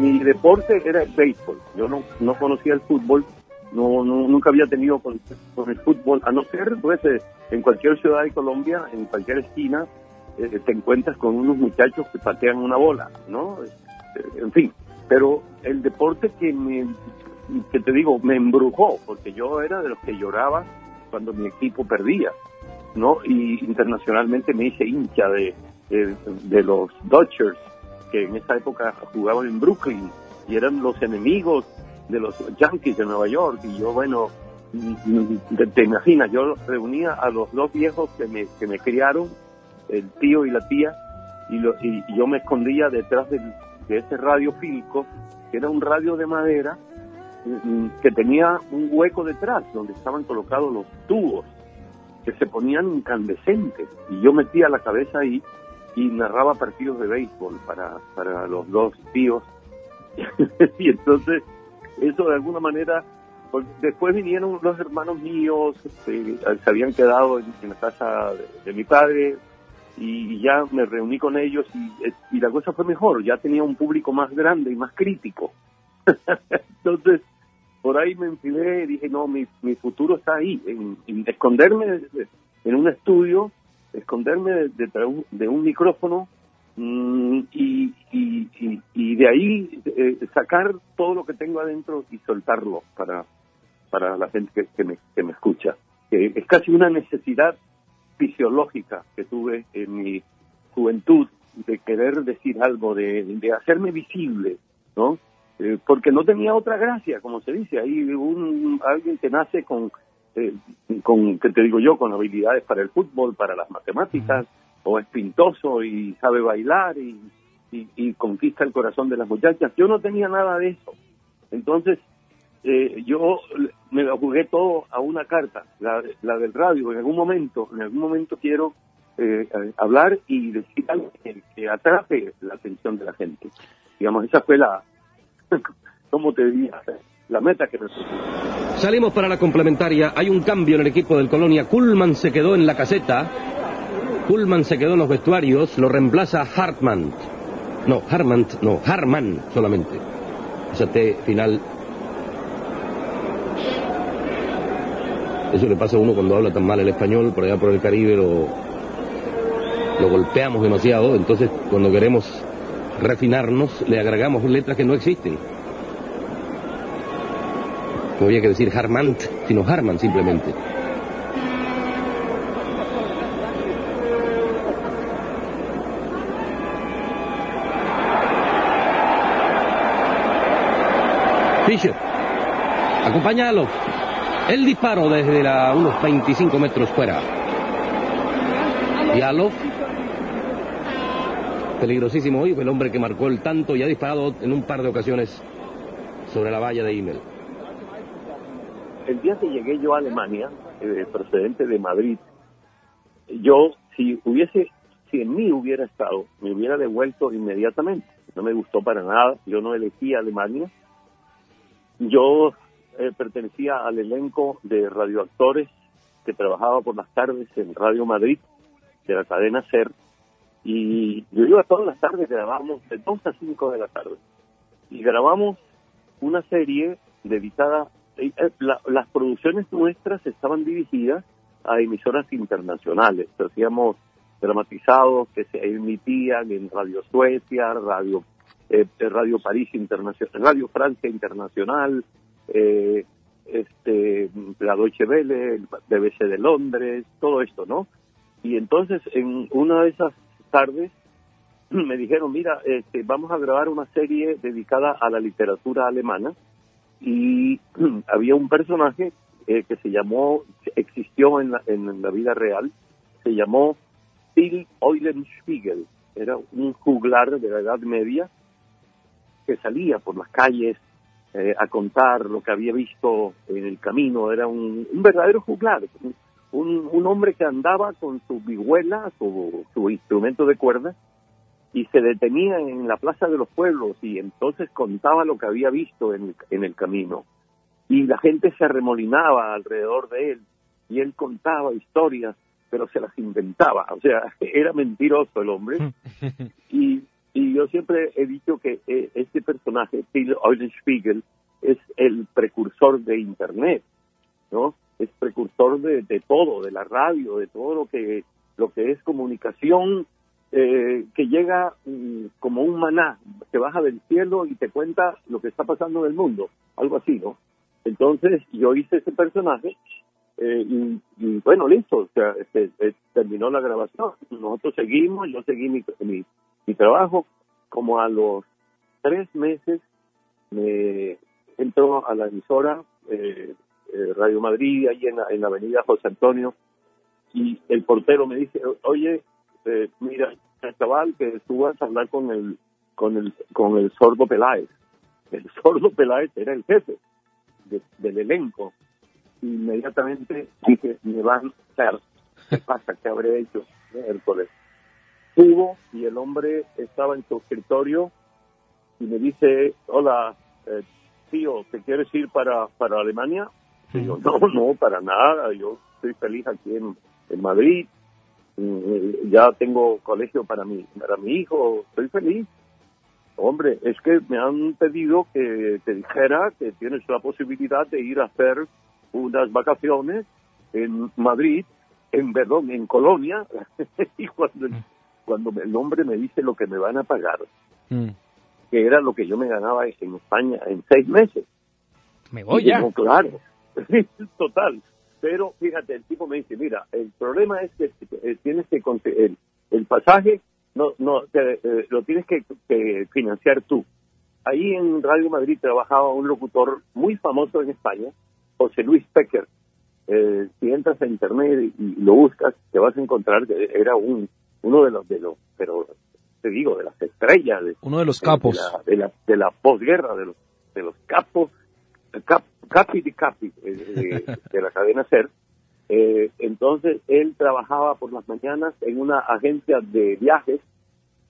Mi deporte era el béisbol. Yo no, no conocía el fútbol, no, nunca había tenido con, el fútbol, a no ser, pues, eh, en cualquier ciudad de Colombia, en cualquier esquina, eh, te encuentras con unos muchachos que patean una bola, ¿no? Eh, en fin, pero el deporte que me, que te digo, me embrujó, porque yo era de los que lloraba cuando mi equipo perdía, ¿no? Y internacionalmente me hice hincha de, de, de los Dodgers, que en esa época jugaban en Brooklyn y eran los enemigos de los Yankees de Nueva York. Y yo, bueno, te, te imaginas, yo reunía a los dos viejos que me, que me criaron, el tío y la tía, y, lo, y, yo me escondía detrás de ese radio filco, que era un radio de madera, que tenía un hueco detrás donde estaban colocados los tubos que se ponían incandescentes y yo metía la cabeza ahí y narraba partidos de béisbol para, para los dos tíos. (laughs) y entonces, eso de alguna manera, pues, después vinieron los hermanos míos, este, se habían quedado en, la casa de, mi padre y ya me reuní con ellos y, y la cosa fue mejor, ya tenía un público más grande y más crítico. (laughs) entonces, por ahí me enfilé y dije, no, mi, mi futuro está ahí, en esconderme en un estudio esconderme detrás de un micrófono mmm, y, y, y, de ahí eh, sacar todo lo que tengo adentro y soltarlo para, para la gente que, que, me, que me escucha. Eh, es casi una necesidad fisiológica que tuve en mi juventud de querer decir algo, de, de hacerme visible, ¿no? eh, porque no tenía otra gracia, como se dice. Hay un, alguien que nace con, eh, con, que te digo yo, con habilidades para el fútbol, para las matemáticas, o es pintoso y sabe bailar y, y, y conquista el corazón de las muchachas. Yo no tenía nada de eso. Entonces, eh, yo me lo jugué todo a una carta, la, la del radio. En algún momento, en algún momento quiero eh, hablar y decir algo que, que atrape la atención de la gente. Digamos, esa fue la, (laughs) ¿cómo te diría? La meta que Salimos para la complementaria. Hay un cambio en el equipo del Colonia. Kuhlman se quedó en la caseta. Kuhlman se quedó en los vestuarios. Lo reemplaza Hartmann. No, Hartmann, no, Harman solamente. Esa T final. Eso le pasa a uno cuando habla tan mal el español, por allá por el Caribe lo, lo golpeamos demasiado, entonces cuando queremos refinarnos le agregamos letras que no existen. No había que decir Harman, sino Harman simplemente. Fischer. Acompáñalo. El disparo desde unos 25 metros fuera. Yalov. Peligrosísimo hoy, fue el hombre que marcó el tanto y ha disparado en un par de ocasiones sobre la valla de Immel. El día que llegué yo a Alemania, eh, procedente de Madrid, yo, si hubiese, si en mí hubiera estado, me hubiera devuelto inmediatamente. No me gustó para nada, yo no elegí Alemania. Yo eh, pertenecía al elenco de radioactores que trabajaba por las tardes en Radio Madrid, de la cadena SER, y yo iba todas las tardes, grabamos de 2 a 5 de la tarde, y grabamos una serie dedicada, la- las producciones nuestras estaban dirigidas a emisoras internacionales, hacíamos dramatizados que se emitían en Radio Suecia, Radio eh, Radio París Internacional, Radio Francia Internacional, eh, este, la Deutsche Welle, el BBC de Londres, todo esto, ¿no? Y entonces en una de esas tardes (clears throat) me dijeron, mira, este, vamos a grabar una serie dedicada a la literatura alemana y (clears throat) había un personaje eh, que se llamó, existió en la, en la vida real, se llamó Till Eulenspiegel, era un juglar de la Edad Media que salía por las calles eh, a contar lo que había visto en el camino, era un, un verdadero juglar, un, un hombre que andaba con su vihuela, su, su instrumento de cuerda, y se detenía en la plaza de los pueblos y entonces contaba lo que había visto en, en el camino. Y la gente se arremolinaba alrededor de él y él contaba historias, pero se las inventaba. O sea, (laughs) era mentiroso el hombre. (laughs) Y, y yo siempre he dicho que eh, este personaje, Till Eulenspiegel, es el precursor de Internet, ¿no? Es precursor de, de todo, de la radio, de todo lo que, lo que es comunicación eh, que llega mm, como un maná, que baja del cielo y te cuenta lo que está pasando en el mundo, algo así, ¿no? Entonces yo hice ese personaje eh, y, y, bueno, listo, o sea, este, eh, terminó la grabación, nosotros seguimos, yo seguí mi, mi, mi trabajo, como a los tres meses me entró a la emisora eh, eh, Radio Madrid, ahí en la, en la avenida José Antonio, y el portero me dice, oye, eh, mira, chaval, que tú vas a hablar con el, con el, con el sordo Peláez. El (laughs) sordo Peláez era el jefe de- del elenco. Inmediatamente dije, me van a hacer, ¿qué (laughs) pasa? ¿Qué habré hecho? Miércoles. Subo y el hombre estaba en su escritorio y me dice, hola, eh, tío, ¿te quieres ir para, para Alemania? Y yo, no, no, para nada, yo estoy feliz aquí en, en Madrid, ya tengo colegio para mi, para mi hijo, estoy feliz. Hombre, es que me han pedido que te dijera que tienes la posibilidad de ir a hacer unas vacaciones en Madrid, en perdón, en Colonia, (laughs) y cuando, el- cuando el hombre me dice lo que me van a pagar, que era lo que yo me ganaba en España en seis meses. Me voy Y ya. digo, claro, (laughs) total. Pero fíjate, el tipo me dice, mira, el problema es que eh, tienes que el, el pasaje no no te- eh, lo tienes que, que financiar tú. ahí en Radio Madrid trabajaba un locutor muy famoso en España, José Luis Pecker. Eh, si entras a internet y lo buscas, te vas a encontrar que era un uno de los de los, pero te digo, de las estrellas, de, uno de los capos, de la, de la, posguerra, de los de los capos, cap, capi de capi de, (laughs) de la cadena Ser. Eh, entonces él trabajaba por las mañanas en una agencia de viajes,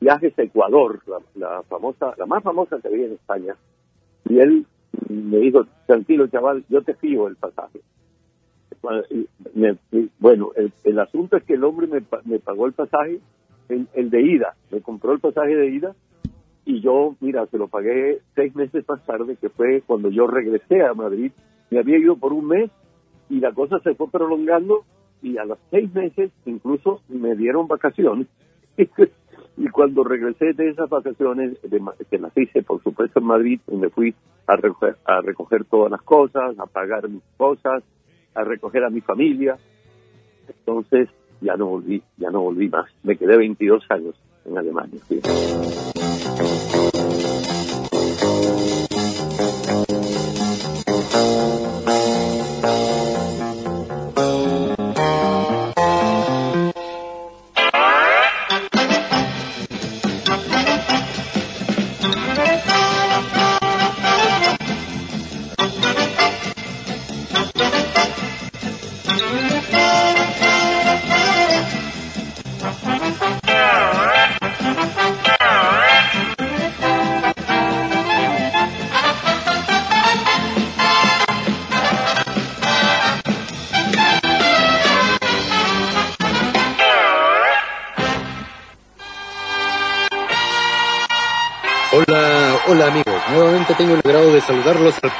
Viajes Ecuador, la, la famosa, la más famosa que había en España. Y él me dijo, tranquilo chaval, yo te fío el pasaje. bueno, el, asunto es que el hombre me, me pagó el pasaje, el, el, de ida, me compró el pasaje de ida y yo, mira, se lo pagué seis meses más tarde, que fue cuando yo regresé a Madrid. Me había ido por un mes y la cosa se fue prolongando y a los seis meses incluso me dieron vacaciones. (laughs) y cuando regresé de esas vacaciones, que las hice por supuesto en Madrid, me fui a recoger, a recoger todas las cosas, a pagar mis cosas, a recoger a mi familia. Entonces ya no volví, ya no volví más. Me quedé 22 años en Alemania. Hola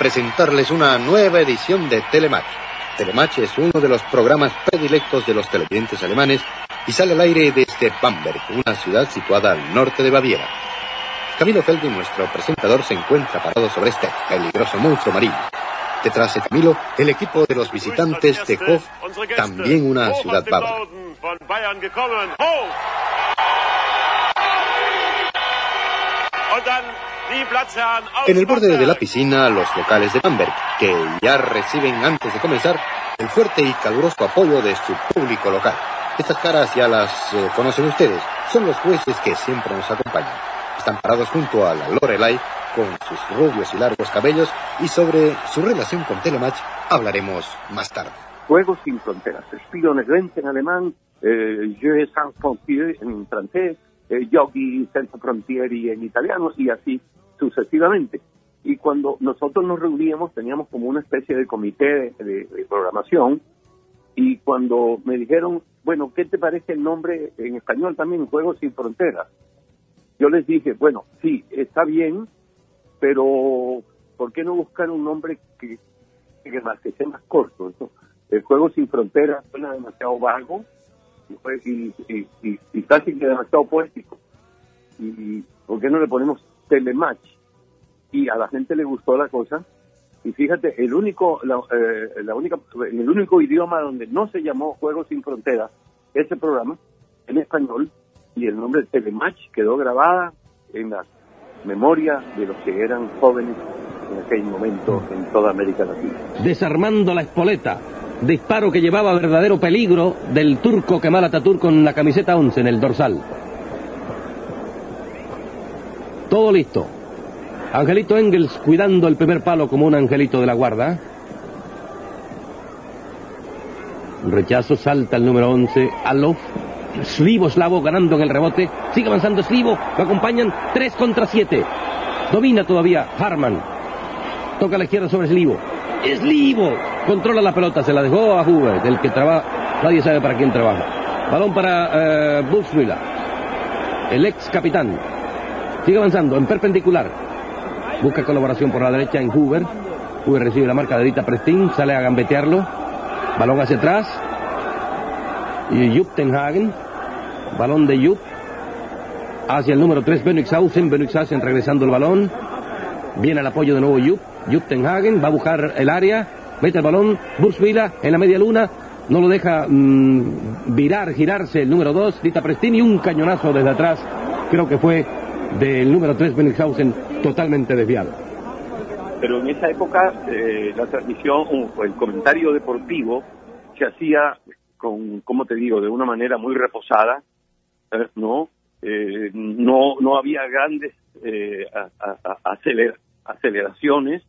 presentarles una nueva edición de Telematch. Telematch es uno de los programas predilectos de los televidentes alemanes y sale al aire desde Bamberg, una ciudad situada al norte de Baviera. Camilo Feldi, nuestro presentador, se encuentra parado sobre este peligroso monstruo marino. Detrás de Camilo, el equipo de los visitantes de Hof, también una ciudad bávara. En el borde de la piscina, los locales de Bamberg, que ya reciben antes de comenzar el fuerte y caluroso apoyo de su público local. Estas caras ya las eh, conocen ustedes, son los jueces que siempre nos acompañan. Están parados junto a la Lorelai con sus rubios y largos cabellos y sobre su relación con Telematch hablaremos más tarde. Juegos sin fronteras, Spionegrenze en alemán, eh, Jeux sans frontières en francés, eh, Yogi Senza Frontieri en italiano y así sucesivamente. Y cuando nosotros nos reuníamos teníamos como una especie de comité de, programación y cuando me dijeron, bueno, ¿qué te parece el nombre en español también, Juegos sin Fronteras? Yo les dije, bueno, sí, está bien, pero ¿por qué no buscar un nombre que, que, más, que sea más corto? El Juego sin Fronteras suena demasiado vago y, y, y, y casi que demasiado poético. ¿Y por qué no le ponemos telematch? Y a la gente le gustó la cosa. Y fíjate, el único, la, eh, única, el único idioma donde no se llamó Juegos sin Fronteras, ese programa, en español, y el nombre Telematch quedó grabada en la memoria de los que eran jóvenes en aquel momento en toda América Latina. Desarmando la espoleta, disparo que llevaba verdadero peligro del turco Kemal Atatürk con la camiseta 11 en el dorsal. Todo listo. Angelito Engels cuidando el primer palo como un angelito de la guarda. Rechazo, salta el número 11, Alof. Slivo Slavo ganando en el rebote. Sigue avanzando Slivo. Lo acompañan 3 contra 7. Domina todavía Harman. Toca a la izquierda sobre Slivo. Slivo controla la pelota. Se la dejó a Hubert, el que trabaja. Nadie sabe para quién trabaja. Balón para eh, el ex capitán. Sigue avanzando en perpendicular. Busca colaboración por la derecha en Hoover. Hoover recibe la marca de Dita Prestin, sale a gambetearlo. Balón hacia atrás. Y Jupp Tenhagen. Balón de Jupp. Hacia el número 3, Benixhausen. Benixhausen regresando el balón. Viene el apoyo de nuevo Jupp. Jupp Tenhagen va a buscar el área. Mete el balón. Bursvila en la media luna. No lo deja mm, virar, girarse el número 2. Dita y un cañonazo desde atrás. Creo que fue del número 3 Benninghausen totalmente desviado. Pero en esa época eh, la transmisión o el comentario deportivo se hacía con, como te digo, de una manera muy reposada, eh, ¿no? Eh, no, no había grandes eh, aceleraciones,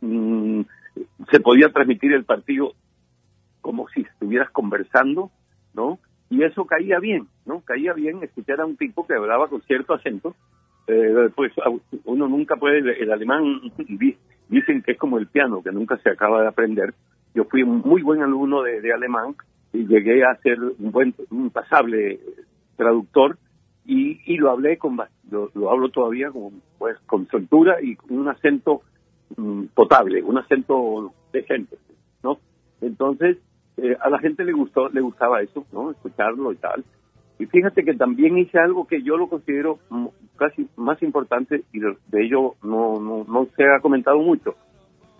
mm, se podía transmitir el partido como si estuvieras conversando, ¿no? Y eso caía bien, ¿no? Caía bien escuchar a un tipo que hablaba con cierto acento. Eh, pues uno nunca puede, el alemán (laughs) dicen que es como el piano, que nunca se acaba de aprender. Yo fui un muy buen alumno de, alemán y llegué a ser un buen, un pasable traductor y, y lo hablé con, lo, hablo todavía con, pues, con soltura y con un acento mm, potable, un acento decente, ¿no? Entonces, eh, a la gente le gustó, le gustaba eso, ¿no? Escucharlo y tal. Y fíjate que también hice algo que yo lo considero casi más importante y de, ello no, no, no, se ha comentado mucho.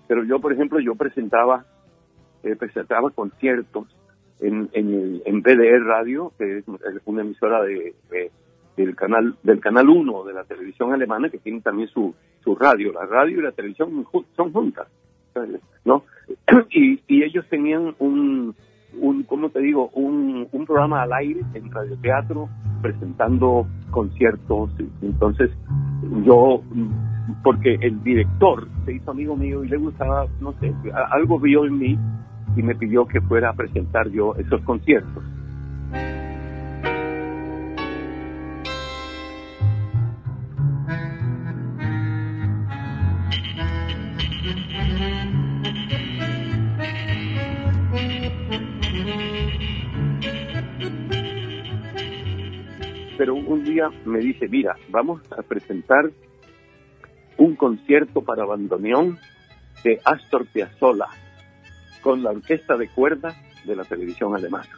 Pero yo, por ejemplo, yo presentaba, eh, presentaba conciertos en, en, en BDR Radio, que es una emisora de, del canal del canal 1 de la televisión alemana, que tiene también su, su radio. La radio y la televisión son juntas, ¿no? (clears throat) y, y ellos tenían un, un ¿cómo te digo? Un, un programa al aire en radioteatro presentando conciertos. Entonces, yo, porque el director se hizo amigo mío y le gustaba, no sé, algo vio en mí y me pidió que fuera a presentar yo esos conciertos. Un día me dice, mira, vamos a presentar un concierto para bandoneón de Astor Piazzolla con la orquesta de cuerdas de la televisión alemana.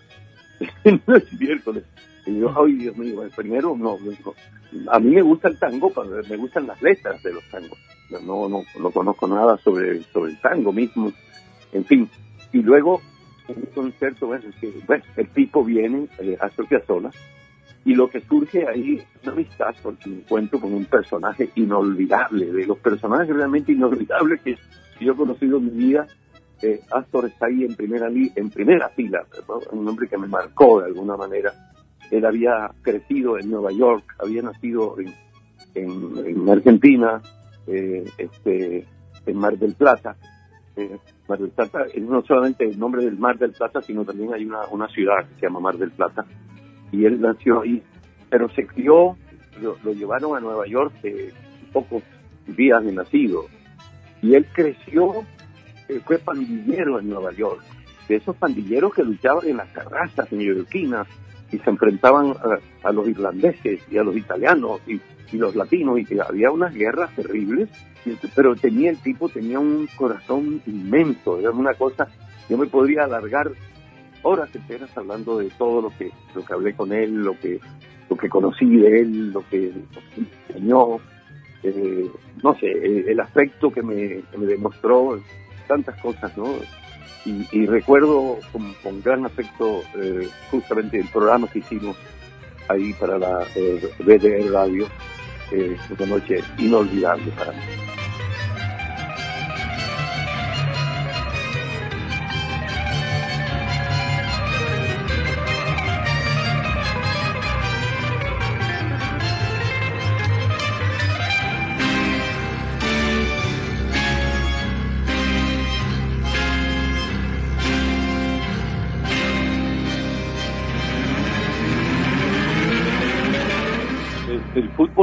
(laughs) no es miércoles. Y yo, ay Dios mío, primero no, a mí me gusta el tango, me gustan las letras de los tangos. No, no, no conozco nada sobre, sobre el tango mismo. En fin, y luego un concierto, bueno, el tipo viene, eh, Astor Piazzolla, y lo que surge ahí es una amistad porque me encuentro con un personaje inolvidable, de los personajes realmente inolvidables que yo he conocido en mi vida. Eh, Astor está ahí en primera, en primera fila, un hombre que me marcó de alguna manera. Él había crecido en Nueva York, había nacido en, en, Argentina, eh, este, en Mar del Plata. Eh, Mar del Plata es no solamente el nombre del Mar del Plata, sino también hay una, una ciudad que se llama Mar del Plata y él nació ahí, pero se crió, lo, llevaron a Nueva York de pocos días de nacido, y él creció, eh, fue pandillero en Nueva York, de esos pandilleros que luchaban en las terrazas neoyorquinas y se enfrentaban a, los irlandeses y a los italianos y, los latinos y que había unas guerras terribles, pero tenía el tipo, tenía un corazón inmenso, era una cosa, yo me podría alargar horas enteras hablando de todo lo que lo que hablé con él, lo que lo que conocí de él, lo que, me enseñó, eh, no sé, el, aspecto que me, demostró, tantas cosas, ¿no? Y, recuerdo con, gran afecto eh, justamente el programa que hicimos ahí para la eh, BDR Radio, eh, una noche inolvidable para mí.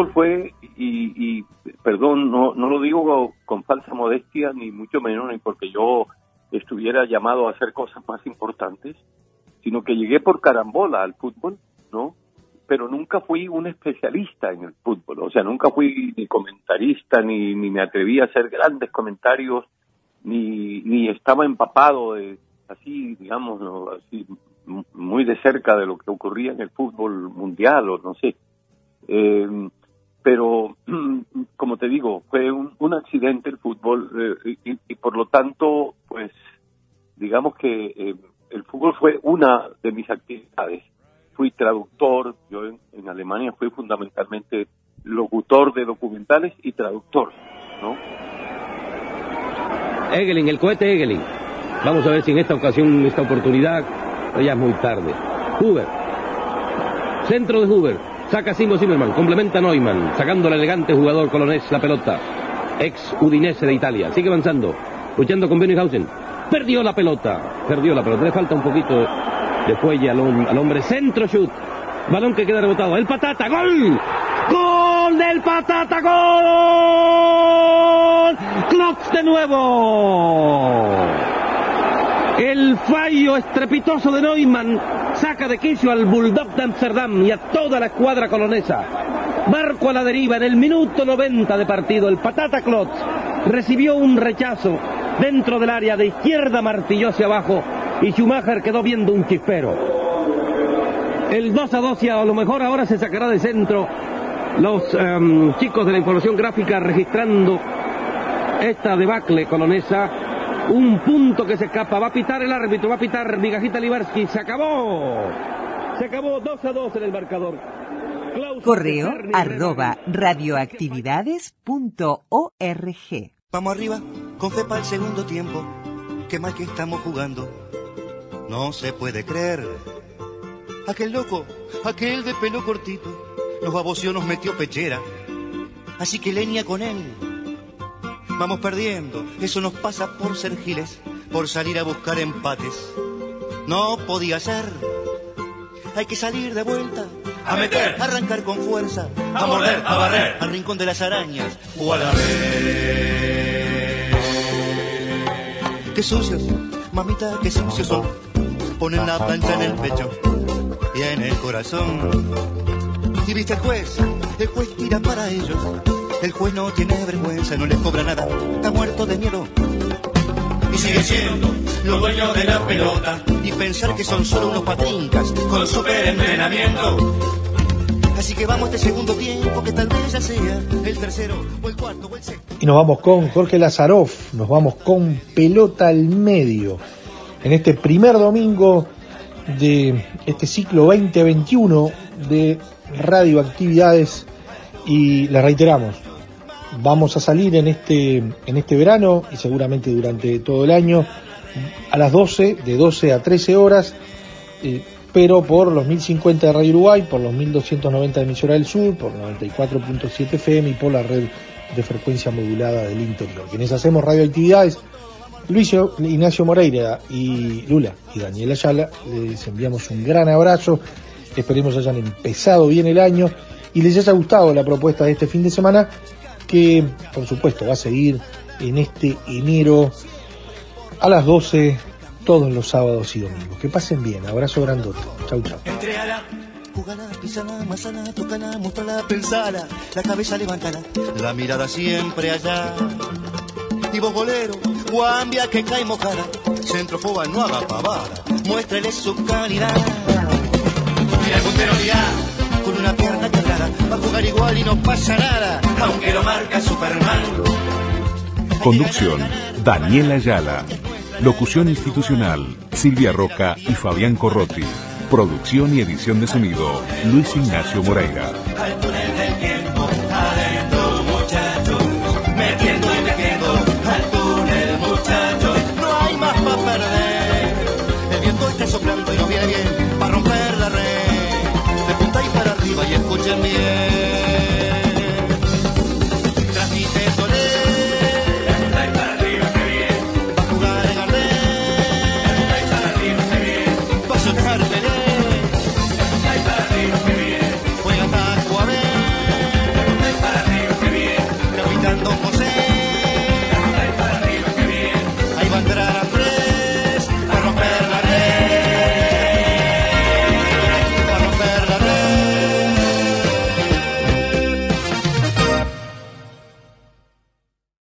Fue, y, perdón, no, no lo digo con falsa modestia, ni mucho menos, ni porque yo estuviera llamado a hacer cosas más importantes, sino que llegué por carambola al fútbol, ¿no? Pero nunca fui un especialista en el fútbol, o sea, nunca fui ni comentarista, ni, ni me atreví a hacer grandes comentarios, ni, ni estaba empapado de, así, digamos, así, muy de cerca de lo que ocurría en el fútbol mundial, o no sé. Eh, pero (clears throat) como te digo, fue un, accidente el fútbol eh, y, por lo tanto, pues digamos que eh, el fútbol fue una de mis actividades. Fui traductor, yo en, Alemania fui fundamentalmente locutor de documentales y traductor, ¿no? Egelin, el cohete Egelin. Vamos a ver si en esta ocasión, esta oportunidad, ya es muy tarde. Huber. Centro de Huber. Saca Simo Zimmerman. Complementa Neumann. Sacando al elegante jugador colonés la pelota. Ex Udinese de Italia. Sigue avanzando. Luchando con Benninghausen. Perdió la pelota. Perdió la pelota. Le falta un poquito de fuelle al, al hombre. Centro shoot. Balón que queda rebotado. El patata. ¡Gol! ¡Gol del patata! ¡Gol! ¡Klotz de nuevo! El fallo estrepitoso de Neumann saca de quicio al Bulldog de Amsterdam y a toda la escuadra colonesa. Barco a la deriva en el minuto 90 de partido. El Patata Klotz recibió un rechazo dentro del área de izquierda, martilló hacia abajo y Schumacher quedó viendo un chispero. El 2 a 2 y a lo mejor ahora se sacará de centro los um, chicos de la información gráfica registrando esta debacle colonesa un punto que se escapa. Va a pitar el árbitro, va a pitar Migajita Libarsky. Se acabó. Se acabó 2 a 2 en el marcador. Klaus Correo arroba radioactividades.org. Vamos arriba, con fe para el segundo tiempo. Qué mal que estamos jugando. No se puede creer. Aquel loco, aquel de pelo cortito, nos baboció, nos metió pechera. Así que leña con él Vamos perdiendo, eso nos pasa por ser giles, por salir a buscar empates. No podía ser. Hay que salir de vuelta, a meter, a arrancar con fuerza, a morder, a barrer, al rincón de las arañas o a la red. Qué sucios, mamita, qué sucios son. Ponen la plancha en el pecho y en el corazón. Y viste el juez, el juez tira para ellos el juez no tiene vergüenza, no les cobra nada, está muerto de miedo. Y sigue siendo los dueños de la pelota. Y pensar que son solo unos patrincas con super entrenamiento. Así que vamos este segundo tiempo, que tal vez ya sea el tercero o el cuarto o el sexto. Y nos vamos con Jorge Lazaroff, nos vamos con pelota al medio. En este primer domingo de este ciclo 2021 de radioactividades y le reiteramos, vamos a salir en este, en este verano y seguramente durante todo el año a las 12, de 12 a 13 horas, eh, pero por los 1050 de Radio Uruguay, por los 1290 de emisora del sur, por 94.7 FM y por la red de frecuencia modulada del interior. Quienes hacemos radioactividades, Luis Ignacio Moreira y Lula y Daniela Ayala, les enviamos un gran abrazo, esperemos hayan empezado bien el año y les haya gustado la propuesta de este fin de semana que por supuesto va a seguir en este enero a las 12 todos los sábados y domingos. Que pasen bien, abrazo grandote. Chau, chau. Entreala, jugala, pisala, masala, tocala, mostrala, pensala, la cabeza levantala, la mirada siempre allá. Y vos bolero, guambia que cae mojada, centrofoba no haga pavada, muéstrele su calidad. Mira el puntero con una pierna quebrada, va a jugar igual y no pasa nada, aunque lo marca Superman. Conducción, Daniela Ayala. Locución institucional, Silvia Roca y Fabián Corrotti. Producción y edición de sonido, Luis Ignacio Moreira.